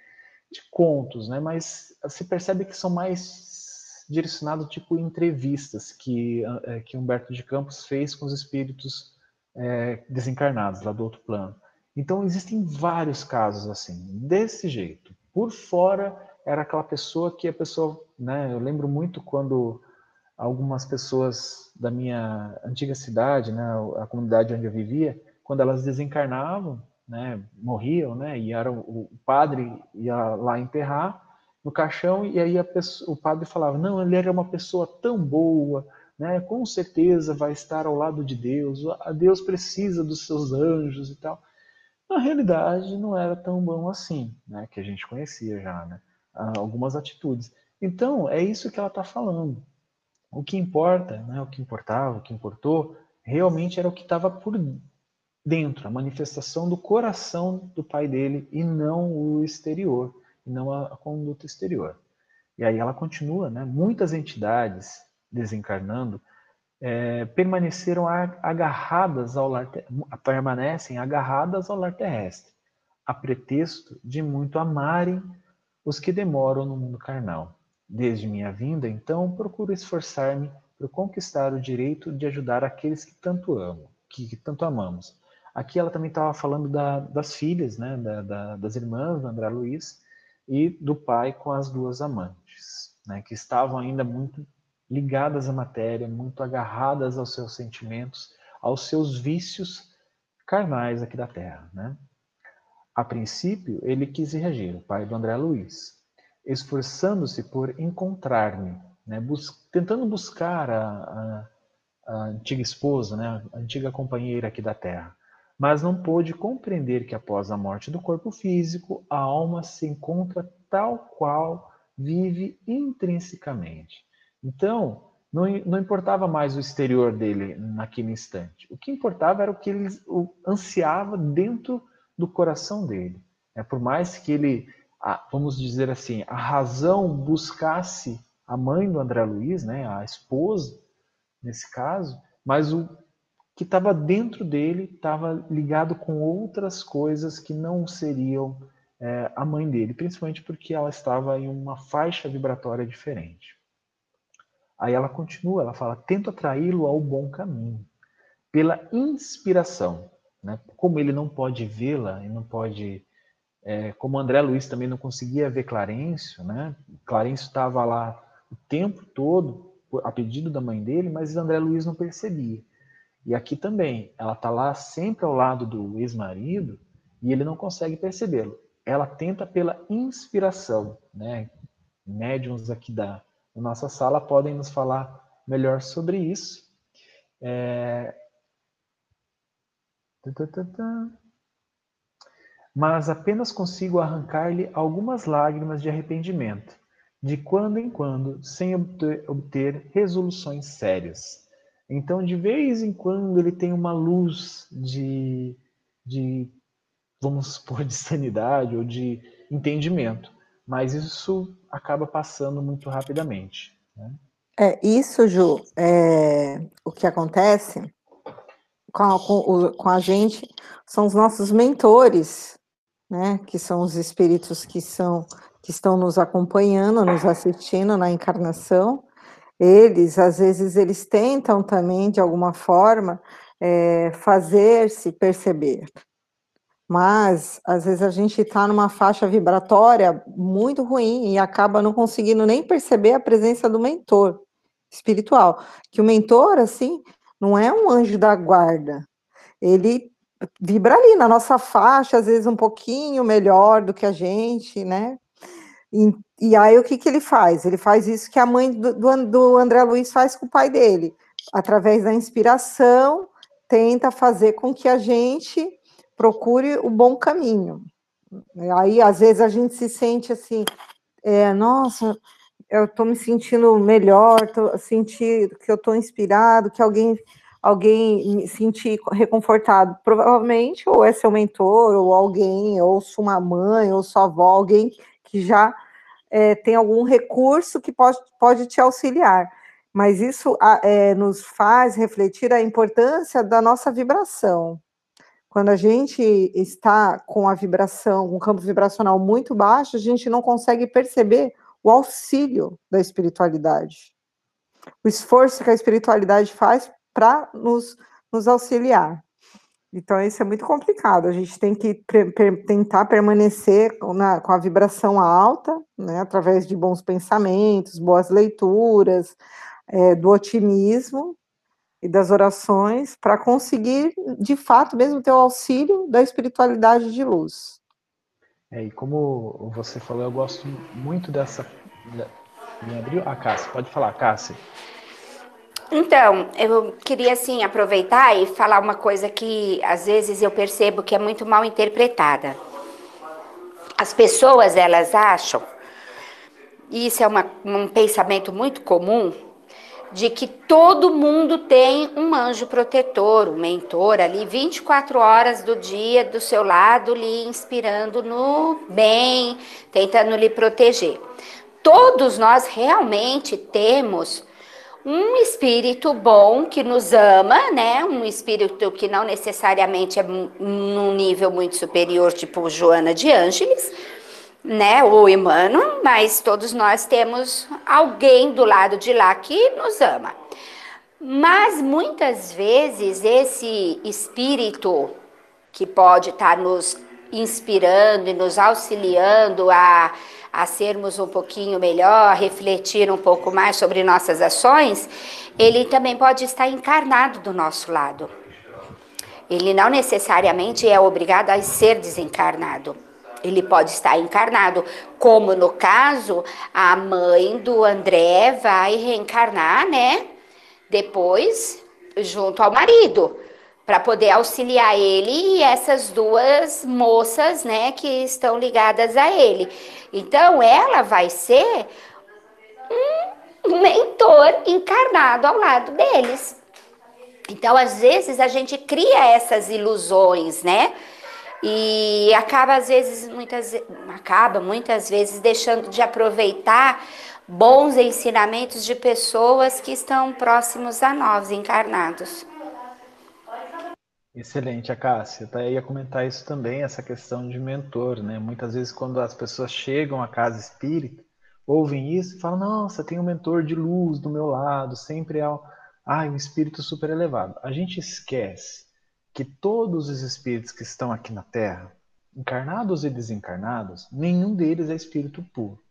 de contos, né? mas se percebe que são mais direcionados tipo entrevistas que, é, que Humberto de Campos fez com os espíritos é, desencarnados lá do outro plano. Então existem vários casos assim, desse jeito. Por fora era aquela pessoa que a pessoa, né? Eu lembro muito quando algumas pessoas da minha antiga cidade, né, a comunidade onde eu vivia, quando elas desencarnavam, né, morriam, né, e era o, padre ia lá enterrar no caixão e aí pessoa, o padre falava, não, ele era uma pessoa tão boa, né, com certeza vai estar ao lado de Deus, a Deus precisa dos seus anjos e tal. Na realidade, não era tão bom assim, né, que a gente conhecia já, né, algumas atitudes. Então, é isso que ela está falando. O que importa, né, o que importava, o que importou, realmente era o que estava por dentro, a manifestação do coração do pai dele e não o exterior, e não a, a conduta exterior. E aí ela continua, né? Muitas entidades desencarnando é, permaneceram agarradas ao lar, permanecem agarradas ao lar terrestre, a pretexto de muito amarem os que demoram no mundo carnal. Desde minha vinda, então, procuro esforçar-me por conquistar o direito de ajudar aqueles que tanto amo, que, que tanto amamos. Aqui ela também estava falando da, das filhas, né, da, da, das irmãs do André Luiz e do pai com as duas amantes, né, que estavam ainda muito ligadas à matéria, muito agarradas aos seus sentimentos, aos seus vícios carnais aqui da Terra. Né? A princípio, ele quis reagir, o pai do André Luiz, esforçando-se por encontrar-me, né, bus tentando buscar a, a, a, antiga esposa, né, a antiga companheira aqui da Terra, mas não pôde compreender que após a morte do corpo físico, a alma se encontra tal qual vive intrinsecamente. Então, não, não importava mais o exterior dele naquele instante. O que importava era o que ele o, ansiava dentro do coração dele. É, por mais que ele vamos dizer assim, a razão buscasse a mãe do André Luiz, né, a esposa, nesse caso, mas o que estava dentro dele estava ligado com outras coisas que não seriam é, a mãe dele, principalmente porque ela estava em uma faixa vibratória diferente. Aí ela continua, ela fala: tento atraí-lo ao bom caminho, pela inspiração. Né? Como ele não pode vê-la e não pode é, como André Luiz também não conseguia ver Clarencio, né? Clarencio estava lá o tempo todo a pedido da mãe dele, mas André Luiz não percebia. E aqui também, ela está lá sempre ao lado do ex-marido e ele não consegue percebê-lo. Ela tenta pela inspiração, né? Médiums aqui da, da nossa sala podem nos falar melhor sobre isso. É mas apenas consigo arrancar-lhe algumas lágrimas de arrependimento, de quando em quando, sem obter, obter resoluções sérias. Então, de vez em quando, ele tem uma luz de, de vamos supor, de sanidade ou de entendimento, mas isso acaba passando muito rapidamente. Né? É, isso, Ju, é, o que acontece com a, com, com a gente são os nossos mentores, né, que são os espíritos que são que estão nos acompanhando, nos assistindo na encarnação, eles às vezes eles tentam também de alguma forma é, fazer-se perceber, mas às vezes a gente está numa faixa vibratória muito ruim e acaba não conseguindo nem perceber a presença do mentor espiritual, que o mentor assim não é um anjo da guarda, ele vibra ali na nossa faixa, às vezes um pouquinho melhor do que a gente, né? E, e aí o que, que ele faz? Ele faz isso que a mãe do, do, André Luiz faz com o pai dele, através da inspiração, tenta fazer com que a gente procure o bom caminho. Aí, às vezes, a gente se sente assim, é, nossa, eu estou me sentindo melhor, tô, sentir que eu estou inspirado, que alguém alguém me sentir reconfortado. Provavelmente, ou é seu mentor, ou alguém, ou sua mãe, ou sua avó, alguém que já é, tem algum recurso que pode, pode te auxiliar. Mas isso é, nos faz refletir a importância da nossa vibração. Quando a gente está com a vibração, um campo vibracional muito baixo, a gente não consegue perceber o auxílio da espiritualidade. O esforço que a espiritualidade faz para nos, nos auxiliar. Então, isso é muito complicado. A gente tem que per tentar permanecer na, com a vibração alta, né, através de bons pensamentos, boas leituras, é, do otimismo e das orações, para conseguir, de fato, mesmo ter o auxílio da espiritualidade de luz. É, e como você falou, eu gosto muito dessa. Me abriu? a ah, Cássia, pode falar, Cássia. Então, eu queria assim aproveitar e falar uma coisa que às vezes eu percebo que é muito mal interpretada. As pessoas elas acham, e isso é uma, um pensamento muito comum, de que todo mundo tem um anjo protetor, um mentor ali 24 horas do dia do seu lado, lhe inspirando no bem, tentando lhe proteger. Todos nós realmente temos um espírito bom que nos ama, né? Um espírito que não necessariamente é num nível muito superior, tipo Joana de Ângeles, né? Ou Emmanuel, mas todos nós temos alguém do lado de lá que nos ama. Mas muitas vezes esse espírito que pode estar nos inspirando e nos auxiliando a a sermos um pouquinho melhor, refletir um pouco mais sobre nossas ações, ele também pode estar encarnado do nosso lado. Ele não necessariamente é obrigado a ser desencarnado. Ele pode estar encarnado, como no caso, a mãe do André vai reencarnar, né? Depois, junto ao marido para poder auxiliar ele e essas duas moças, né, que estão ligadas a ele. Então, ela vai ser um mentor encarnado ao lado deles. Então, às vezes a gente cria essas ilusões, né? E acaba às vezes muitas acaba muitas vezes deixando de aproveitar bons ensinamentos de pessoas que estão próximos a nós, encarnados. Excelente, a Cássia. Tá, ia comentar isso também, essa questão de mentor, né? Muitas vezes quando as pessoas chegam à casa espírita, ouvem isso e falam, nossa, tem um mentor de luz do meu lado, sempre é ah, um espírito super elevado. A gente esquece que todos os espíritos que estão aqui na Terra, encarnados e desencarnados, nenhum deles é espírito puro.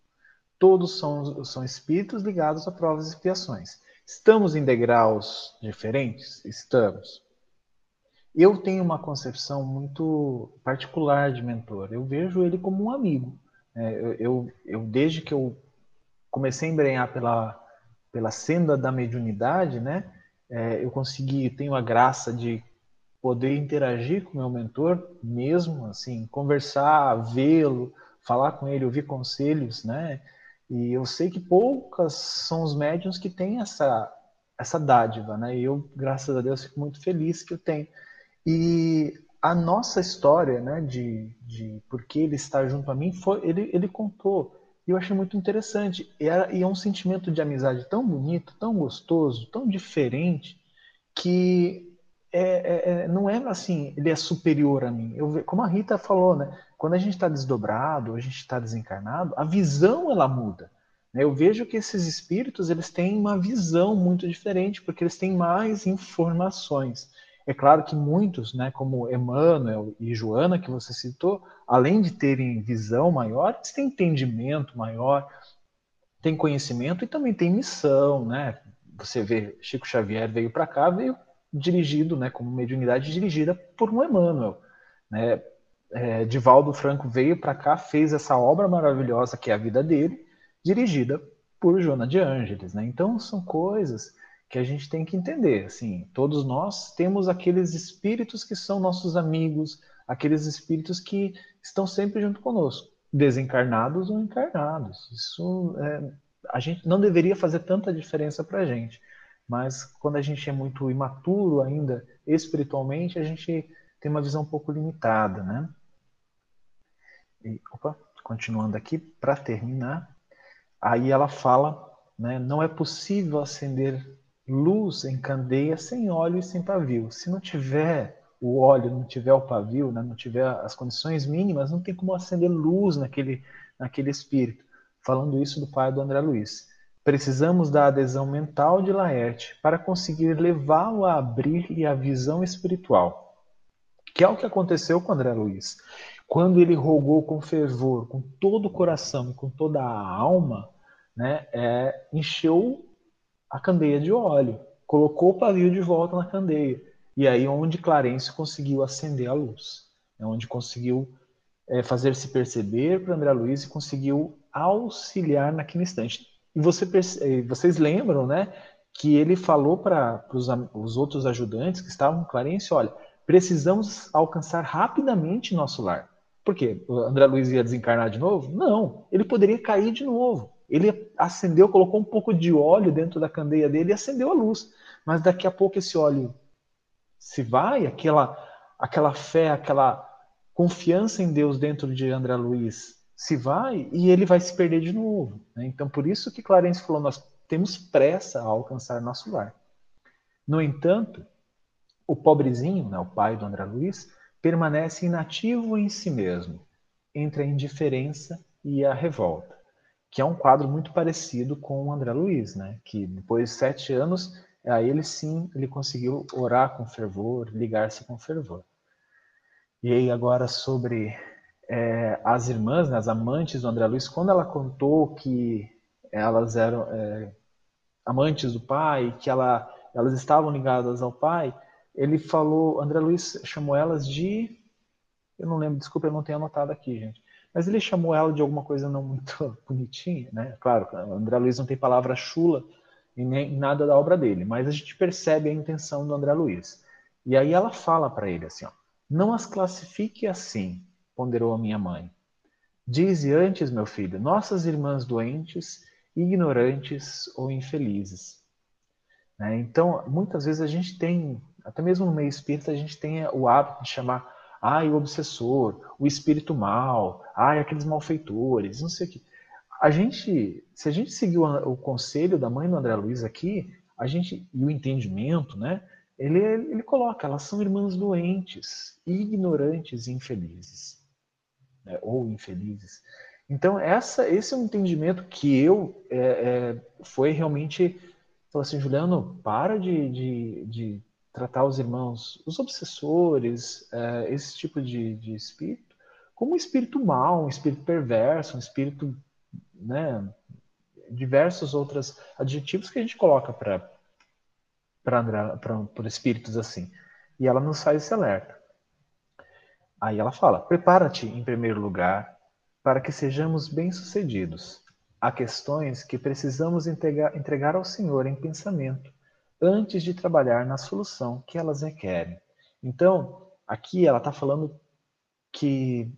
Todos são, são espíritos ligados a provas e expiações. Estamos em degraus diferentes? Estamos. Eu tenho uma concepção muito particular de mentor. Eu vejo ele como um amigo. É, eu, eu, eu, desde que eu comecei a embrenhar pela, pela senda da mediunidade, né, é, eu consegui, tenho a graça de poder interagir com meu mentor mesmo, assim, conversar, vê-lo, falar com ele, ouvir conselhos, né? E eu sei que poucas são os médiums que têm essa essa dádiva, né? E eu, graças a Deus, fico muito feliz que eu tenho. E a nossa história, né, de, de por que ele está junto a mim, foi, ele, ele contou. E eu achei muito interessante. E é, e é um sentimento de amizade tão bonito, tão gostoso, tão diferente, que é, é, é não é assim, ele é superior a mim. Eu, como a Rita falou, né, quando a gente está desdobrado, a gente está desencarnado, a visão ela muda. Né? Eu vejo que esses espíritos eles têm uma visão muito diferente, porque eles têm mais informações. É claro que muitos, né, como Emmanuel e Joana, que você citou, além de terem visão maior, eles têm entendimento maior, têm conhecimento e também têm missão, né? Você vê, Chico Xavier veio para cá, veio dirigido, né, como mediunidade dirigida por um Emmanuel, né? É, Divaldo Franco veio para cá, fez essa obra maravilhosa que é a vida dele, dirigida por Joana de Ângeles, né? Então são coisas que a gente tem que entender. Assim, todos nós temos aqueles espíritos que são nossos amigos, aqueles espíritos que estão sempre junto conosco, desencarnados ou encarnados. Isso é, a gente não deveria fazer tanta diferença para a gente. Mas quando a gente é muito imaturo ainda espiritualmente, a gente tem uma visão um pouco limitada, né? E, opa, continuando aqui, para terminar, aí ela fala, né, não é possível acender luz em candeia sem óleo e sem pavio. Se não tiver o óleo, não tiver o pavio, né, não tiver as condições mínimas, não tem como acender luz naquele, naquele espírito. Falando isso do pai do André Luiz. Precisamos da adesão mental de Laerte para conseguir levá-lo a abrir-lhe a visão espiritual, que é o que aconteceu com André Luiz. Quando ele rogou com fervor, com todo o coração e com toda a alma, né, é, encheu a candeia de óleo, colocou o pavio de volta na candeia. E aí onde Clarence conseguiu acender a luz, é onde conseguiu é, fazer se perceber para André Luiz e conseguiu auxiliar naquele instante. E você, vocês lembram, né, que ele falou para os outros ajudantes que estavam com Clarence, olha, precisamos alcançar rapidamente nosso lar. Por quê? O André Luiz ia desencarnar de novo? Não, ele poderia cair de novo. Ele acendeu, colocou um pouco de óleo dentro da candeia dele e acendeu a luz. Mas daqui a pouco esse óleo se vai, aquela, aquela fé, aquela confiança em Deus dentro de André Luiz se vai e ele vai se perder de novo. Né? Então, por isso que Clarence falou, nós temos pressa a alcançar nosso lar. No entanto, o pobrezinho, né, o pai do André Luiz, permanece inativo em si mesmo, entre a indiferença e a revolta, que é um quadro muito parecido com o André Luiz, né, que depois de sete anos, a ele sim, ele conseguiu orar com fervor, ligar-se com fervor. E aí agora sobre é, as irmãs, né, as amantes do André Luiz, quando ela contou que elas eram é, amantes do pai, que ela, elas estavam ligadas ao pai, ele falou, André Luiz chamou elas de, eu não lembro, desculpa, eu não tenho anotado aqui, gente, mas ele chamou ela de alguma coisa não muito bonitinha, né? Claro, André Luiz não tem palavra chula em nem nada da obra dele, mas a gente percebe a intenção do André Luiz. E aí ela fala para ele assim, ó, não as classifique assim, ponderou a minha mãe. Dize antes, meu filho, nossas irmãs doentes, ignorantes ou infelizes. Né? Então, muitas vezes a gente tem, até mesmo no meio espírita, a gente tem o hábito de chamar, ai, o obsessor, o espírito mal, ai, aqueles malfeitores, não sei o que. A gente, se a gente seguir o, o conselho da mãe do André Luiz aqui, a gente, e o entendimento, né? Ele, ele coloca, elas são irmãs doentes, ignorantes e infelizes né, ou infelizes. Então, essa, esse é um entendimento que eu é, é, foi realmente falou assim, Juliano, para de, de, de, tratar os irmãos, os obsessores, é, esse tipo de, de espírito, como um espírito mau, um espírito perverso, um espírito, né, diversos outros adjetivos que a gente coloca para para espíritos assim. E ela nos faz esse alerta. Aí ela fala: prepara-te, em primeiro lugar, para que sejamos bem-sucedidos. Há questões que precisamos entregar, entregar ao Senhor em pensamento, antes de trabalhar na solução que elas requerem. Então, aqui ela está falando que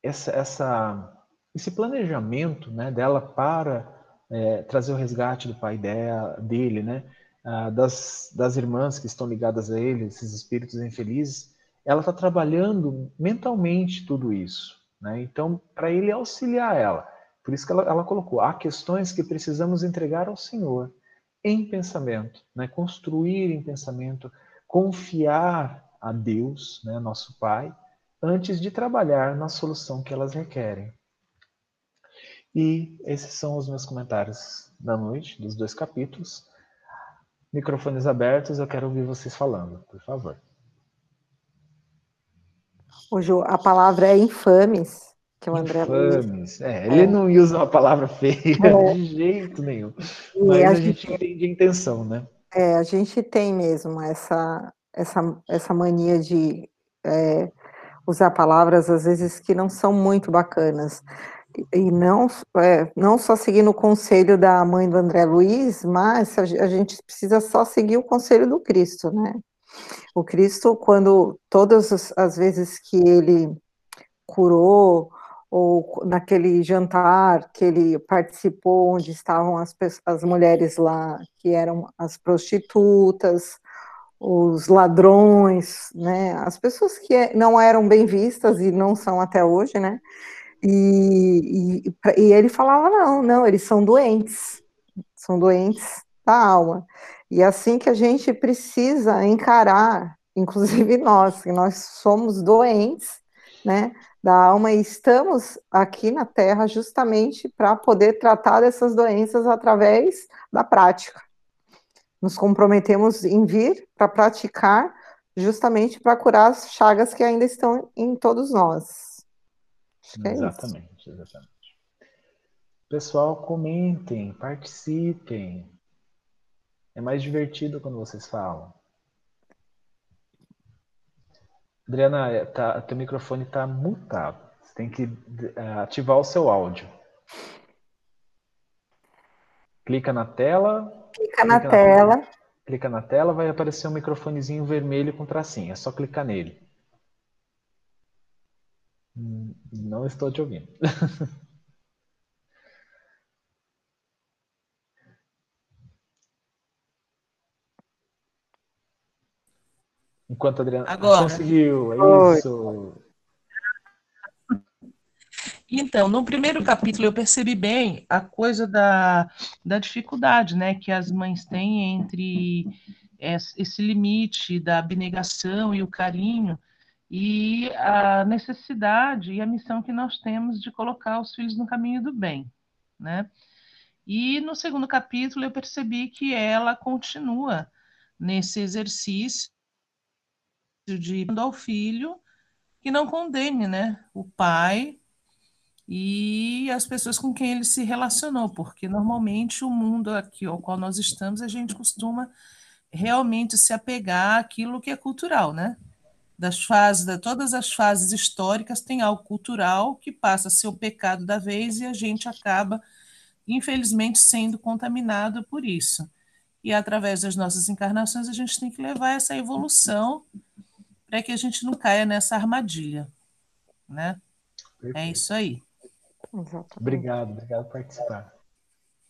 essa, essa, esse planejamento né, dela para é, trazer o resgate do pai dela, dele, né, ah, das, das irmãs que estão ligadas a ele, esses espíritos infelizes, ela está trabalhando mentalmente tudo isso. Né? Então, para ele auxiliar ela. Por isso que ela, ela, colocou: há questões que precisamos entregar ao Senhor em pensamento, né? construir em pensamento, confiar a Deus, né? nosso Pai, antes de trabalhar na solução que elas requerem. E esses são os meus comentários da noite, dos dois capítulos. Microfones abertos, eu quero ouvir vocês falando, por favor. Hoje a palavra é infames, que o André Infames, é, ele é. não usa uma palavra feia é. de jeito nenhum. Mas a, a, gente, entende a intenção, né? É, a gente tem mesmo essa, essa, essa mania de é, usar palavras, às vezes, que não são muito bacanas. E não, é, não só seguindo o conselho da mãe do André Luiz, mas a gente precisa só seguir o conselho do Cristo, né? O Cristo, quando todas as vezes que ele curou ou naquele jantar que ele participou, onde estavam as, as mulheres lá, que eram as prostitutas, os ladrões, né, as pessoas que é, não eram bem vistas e não são até hoje, né, e, e, e ele falava, não, não, eles são doentes, são doentes da alma, e é assim que a gente precisa encarar, inclusive nós, que nós somos doentes, né, da alma e estamos aqui na Terra justamente para poder tratar dessas doenças através da prática. Nos comprometemos em vir para praticar justamente para curar as chagas que ainda estão em todos nós. É exatamente, exatamente. Pessoal, comentem, participem. É mais divertido quando vocês falam. Adriana, tá, teu microfone está mutado. Você tem que uh, ativar o seu áudio. Clica na tela. Clica, clica na, na, tela. tela. Clica na tela, vai aparecer um microfonezinho vermelho com tracinho. É só clicar nele. Hum, não estou te ouvindo. Enquanto a Adriana Agora. conseguiu, é isso. Então, no primeiro capítulo eu percebi bem a coisa da, da dificuldade né, que as mães têm entre esse limite da abnegação e o carinho e a necessidade e a missão que nós temos de colocar os filhos no caminho do bem, né? E no segundo capítulo eu percebi que ela continua nesse exercício de ao filho que não condene, né, o pai e as pessoas com quem ele se relacionou, porque normalmente o mundo aqui ao qual nós estamos, a gente costuma realmente se apegar àquilo que é cultural, né? Das fases, de todas as fases históricas tem algo cultural que passa a ser o pecado da vez e a gente acaba, infelizmente, sendo contaminado por isso. E através das nossas encarnações a gente tem que levar essa evolução para que a gente não caia nessa armadilha, né? É Perfeito. É isso aí. Exatamente. Obrigado, obrigado por participar.